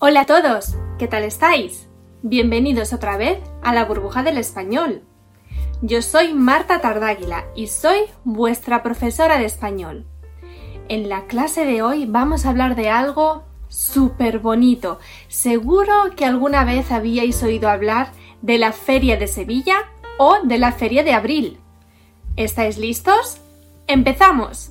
Hola a todos, ¿qué tal estáis? Bienvenidos otra vez a la burbuja del español. Yo soy Marta Tardáguila y soy vuestra profesora de español. En la clase de hoy vamos a hablar de algo súper bonito. Seguro que alguna vez habíais oído hablar de la Feria de Sevilla o de la Feria de Abril. ¿Estáis listos? ¡Empezamos!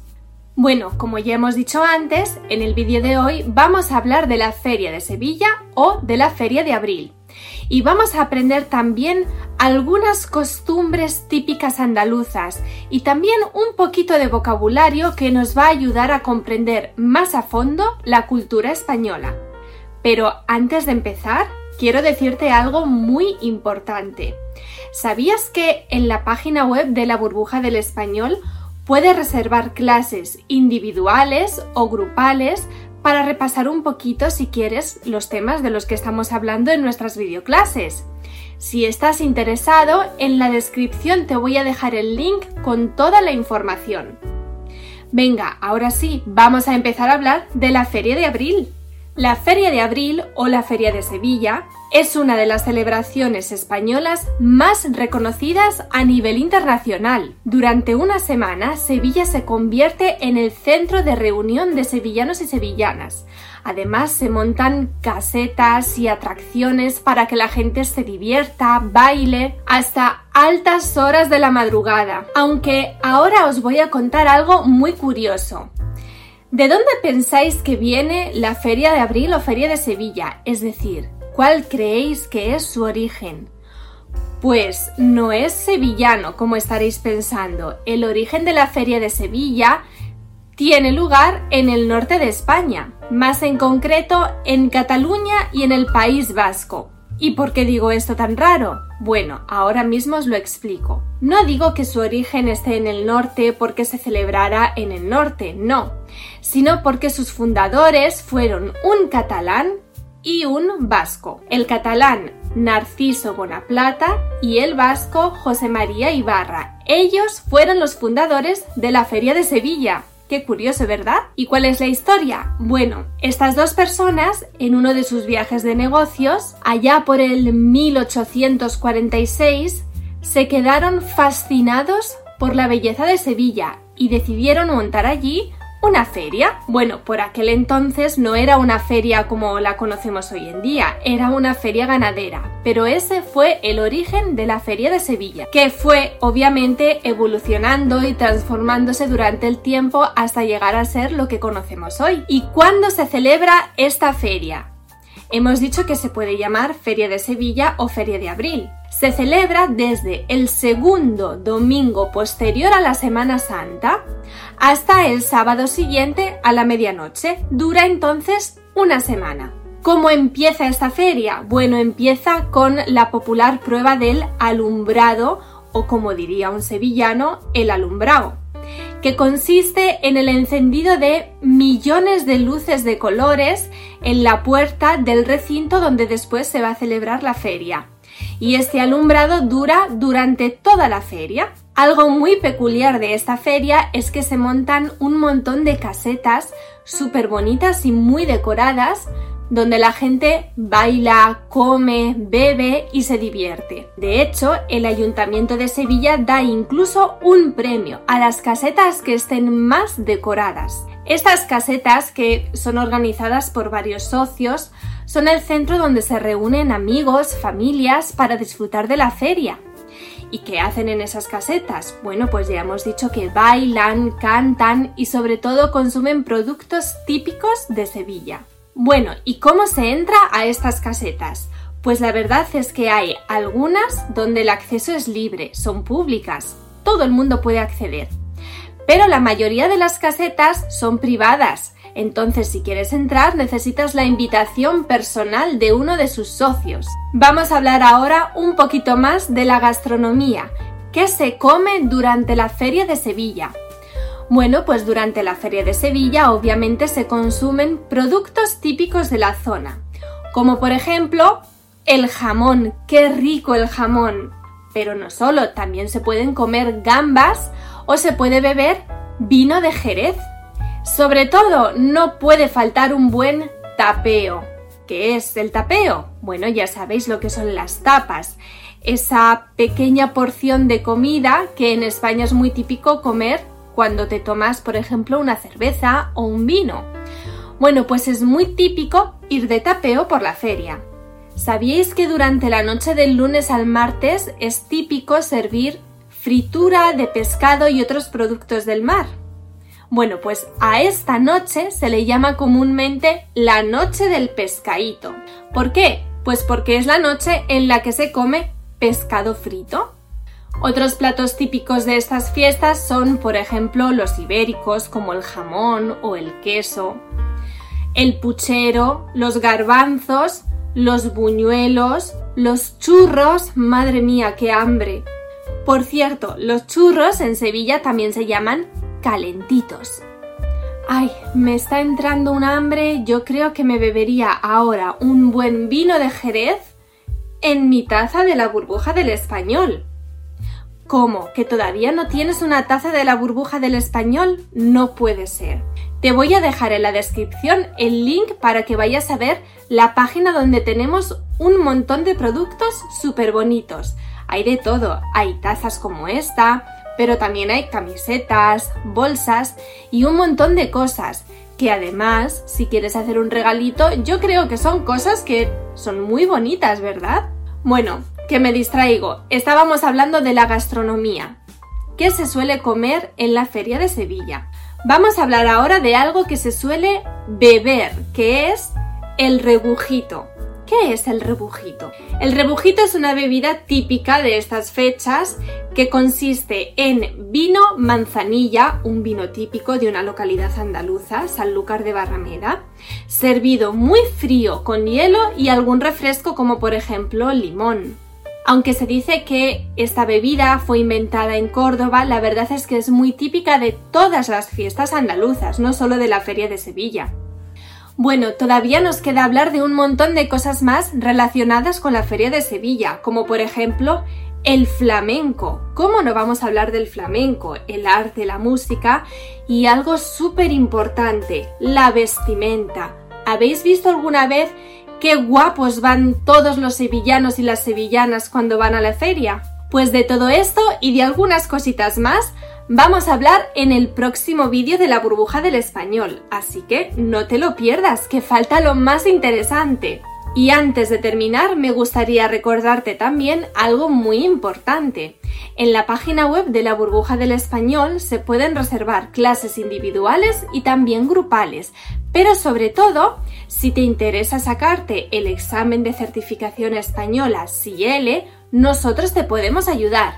Bueno, como ya hemos dicho antes, en el vídeo de hoy vamos a hablar de la Feria de Sevilla o de la Feria de Abril. Y vamos a aprender también algunas costumbres típicas andaluzas y también un poquito de vocabulario que nos va a ayudar a comprender más a fondo la cultura española. Pero antes de empezar, quiero decirte algo muy importante. ¿Sabías que en la página web de la burbuja del español Puedes reservar clases individuales o grupales para repasar un poquito si quieres los temas de los que estamos hablando en nuestras videoclases. Si estás interesado, en la descripción te voy a dejar el link con toda la información. Venga, ahora sí, vamos a empezar a hablar de la Feria de Abril. La Feria de Abril o la Feria de Sevilla es una de las celebraciones españolas más reconocidas a nivel internacional. Durante una semana, Sevilla se convierte en el centro de reunión de sevillanos y sevillanas. Además, se montan casetas y atracciones para que la gente se divierta, baile, hasta altas horas de la madrugada. Aunque ahora os voy a contar algo muy curioso. ¿De dónde pensáis que viene la Feria de Abril o Feria de Sevilla? Es decir, ¿cuál creéis que es su origen? Pues no es sevillano, como estaréis pensando. El origen de la Feria de Sevilla tiene lugar en el norte de España, más en concreto en Cataluña y en el País Vasco. ¿Y por qué digo esto tan raro? Bueno, ahora mismo os lo explico. No digo que su origen esté en el norte porque se celebrara en el norte, no, sino porque sus fundadores fueron un catalán y un vasco. El catalán Narciso Bonaplata y el vasco José María Ibarra. Ellos fueron los fundadores de la Feria de Sevilla. Qué curioso, ¿verdad? ¿Y cuál es la historia? Bueno, estas dos personas, en uno de sus viajes de negocios, allá por el 1846, se quedaron fascinados por la belleza de Sevilla y decidieron montar allí una feria. Bueno, por aquel entonces no era una feria como la conocemos hoy en día, era una feria ganadera, pero ese fue el origen de la feria de Sevilla, que fue obviamente evolucionando y transformándose durante el tiempo hasta llegar a ser lo que conocemos hoy. ¿Y cuándo se celebra esta feria? Hemos dicho que se puede llamar Feria de Sevilla o Feria de Abril. Se celebra desde el segundo domingo posterior a la Semana Santa hasta el sábado siguiente a la medianoche. Dura entonces una semana. ¿Cómo empieza esta feria? Bueno, empieza con la popular prueba del alumbrado o como diría un sevillano, el alumbrado que consiste en el encendido de millones de luces de colores en la puerta del recinto donde después se va a celebrar la feria. Y este alumbrado dura durante toda la feria. Algo muy peculiar de esta feria es que se montan un montón de casetas súper bonitas y muy decoradas donde la gente baila, come, bebe y se divierte. De hecho, el Ayuntamiento de Sevilla da incluso un premio a las casetas que estén más decoradas. Estas casetas, que son organizadas por varios socios, son el centro donde se reúnen amigos, familias para disfrutar de la feria. ¿Y qué hacen en esas casetas? Bueno, pues ya hemos dicho que bailan, cantan y sobre todo consumen productos típicos de Sevilla. Bueno, ¿y cómo se entra a estas casetas? Pues la verdad es que hay algunas donde el acceso es libre, son públicas, todo el mundo puede acceder. Pero la mayoría de las casetas son privadas, Entonces, si quieres entrar, necesitas la invitación personal de uno de sus socios. Vamos a hablar ahora un poquito más de la gastronomía. ¿Qué se come durante la Feria de Sevilla? Bueno, pues durante la Feria de Sevilla obviamente se consumen productos típicos de la zona, como por ejemplo el jamón, qué rico el jamón. Pero no solo, también se pueden comer gambas o se puede beber vino de Jerez. Sobre todo, no puede faltar un buen tapeo. ¿Qué es el tapeo? Bueno, ya sabéis lo que son las tapas. Esa pequeña porción de comida que en España es muy típico comer cuando te tomas, por ejemplo, una cerveza o un vino. Bueno, pues es muy típico ir de tapeo por la feria. ¿Sabíais que durante la noche del lunes al martes es típico servir fritura de pescado y otros productos del mar? Bueno, pues a esta noche se le llama comúnmente la noche del pescadito. ¿Por qué? Pues porque es la noche en la que se come pescado frito. Otros platos típicos de estas fiestas son, por ejemplo, los ibéricos como el jamón o el queso, el puchero, los garbanzos, los buñuelos, los churros, madre mía, qué hambre. Por cierto, los churros en Sevilla también se llaman calentitos. Ay, me está entrando un hambre, yo creo que me bebería ahora un buen vino de Jerez en mi taza de la burbuja del español. ¿Cómo? ¿Que todavía no tienes una taza de la burbuja del español? No puede ser. Te voy a dejar en la descripción el link para que vayas a ver la página donde tenemos un montón de productos súper bonitos. Hay de todo, hay tazas como esta, pero también hay camisetas, bolsas y un montón de cosas que además, si quieres hacer un regalito, yo creo que son cosas que son muy bonitas, ¿verdad? Bueno, que me distraigo. Estábamos hablando de la gastronomía. ¿Qué se suele comer en la feria de Sevilla? Vamos a hablar ahora de algo que se suele beber, que es el rebujito. ¿Qué es el rebujito? El rebujito es una bebida típica de estas fechas que consiste en vino manzanilla, un vino típico de una localidad andaluza, Sanlúcar de Barrameda, servido muy frío con hielo y algún refresco como por ejemplo limón. Aunque se dice que esta bebida fue inventada en Córdoba, la verdad es que es muy típica de todas las fiestas andaluzas, no solo de la Feria de Sevilla. Bueno, todavía nos queda hablar de un montón de cosas más relacionadas con la Feria de Sevilla, como por ejemplo el flamenco. ¿Cómo no vamos a hablar del flamenco? El arte, la música y algo súper importante, la vestimenta. ¿Habéis visto alguna vez qué guapos van todos los sevillanos y las sevillanas cuando van a la feria. Pues de todo esto y de algunas cositas más vamos a hablar en el próximo vídeo de la burbuja del español, así que no te lo pierdas, que falta lo más interesante. Y antes de terminar, me gustaría recordarte también algo muy importante. En la página web de la burbuja del español se pueden reservar clases individuales y también grupales, pero sobre todo, si te interesa sacarte el examen de certificación española CIEL, nosotros te podemos ayudar.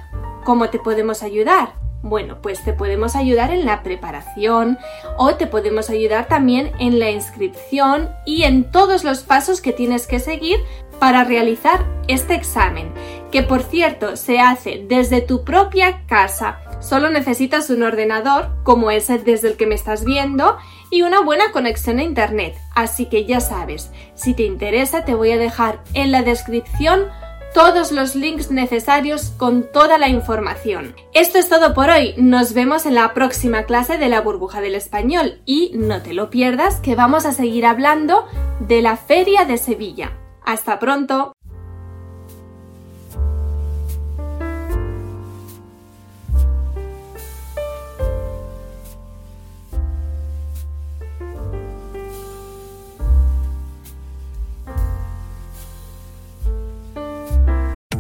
¿Cómo te podemos ayudar? Bueno, pues te podemos ayudar en la preparación o te podemos ayudar también en la inscripción y en todos los pasos que tienes que seguir para realizar este examen, que por cierto se hace desde tu propia casa. Solo necesitas un ordenador, como ese desde el que me estás viendo, y una buena conexión a internet. Así que ya sabes, si te interesa te voy a dejar en la descripción todos los links necesarios con toda la información. Esto es todo por hoy, nos vemos en la próxima clase de la burbuja del español y no te lo pierdas que vamos a seguir hablando de la Feria de Sevilla. Hasta pronto.